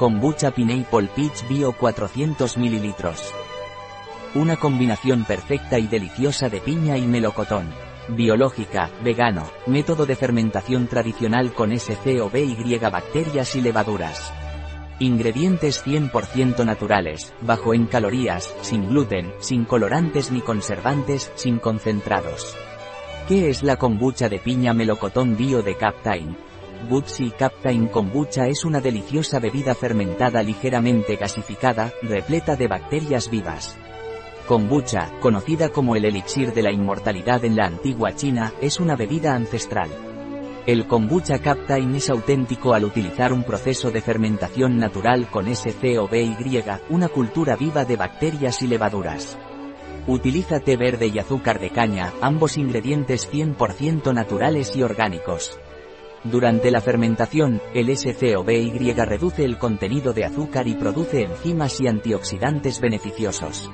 Kombucha Pineapple Peach Bio 400 ml. Una combinación perfecta y deliciosa de piña y melocotón. Biológica, vegano, método de fermentación tradicional con SCOBY bacterias y levaduras. Ingredientes 100% naturales, bajo en calorías, sin gluten, sin colorantes ni conservantes, sin concentrados. ¿Qué es la kombucha de piña melocotón bio de Captain? Butsi Captain Kombucha es una deliciosa bebida fermentada ligeramente gasificada, repleta de bacterias vivas. Kombucha, conocida como el elixir de la inmortalidad en la antigua China, es una bebida ancestral. El kombucha Captain es auténtico al utilizar un proceso de fermentación natural con SCOBY, una cultura viva de bacterias y levaduras. Utiliza té verde y azúcar de caña, ambos ingredientes 100% naturales y orgánicos. Durante la fermentación, el SCOBY reduce el contenido de azúcar y produce enzimas y antioxidantes beneficiosos.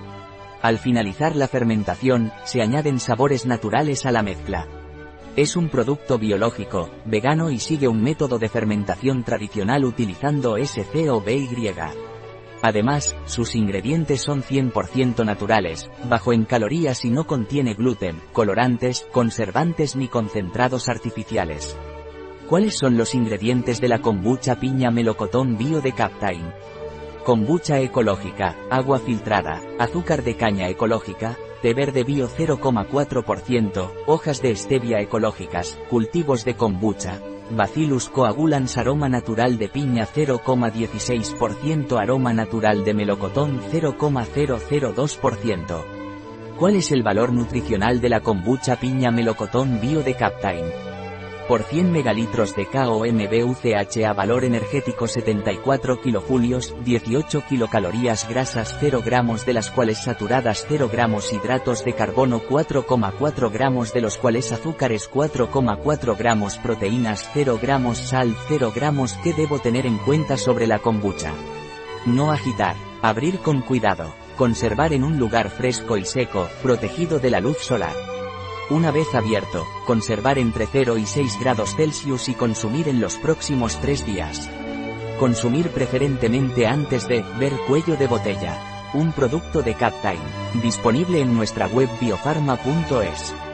Al finalizar la fermentación, se añaden sabores naturales a la mezcla. Es un producto biológico, vegano y sigue un método de fermentación tradicional utilizando SCOBY. Además, sus ingredientes son 100% naturales, bajo en calorías y no contiene gluten, colorantes, conservantes ni concentrados artificiales. ¿Cuáles son los ingredientes de la kombucha piña melocotón bio de Captain? Kombucha ecológica, agua filtrada, azúcar de caña ecológica, té verde bio 0,4%, hojas de stevia ecológicas, cultivos de kombucha, Bacillus coagulans aroma natural de piña 0,16% aroma natural de melocotón 0,002%. ¿Cuál es el valor nutricional de la kombucha piña melocotón bio de Captain? Por 100 megalitros de KOMBUCH a valor energético 74 kilojulios, 18 kilocalorías grasas 0 gramos de las cuales saturadas 0 gramos hidratos de carbono 4,4 gramos de los cuales azúcares 4,4 gramos proteínas 0 gramos sal 0 gramos ¿Qué debo tener en cuenta sobre la kombucha? No agitar, abrir con cuidado, conservar en un lugar fresco y seco, protegido de la luz solar. Una vez abierto, conservar entre 0 y 6 grados Celsius y consumir en los próximos 3 días. Consumir preferentemente antes de ver cuello de botella. Un producto de Captain, disponible en nuestra web biofarma.es.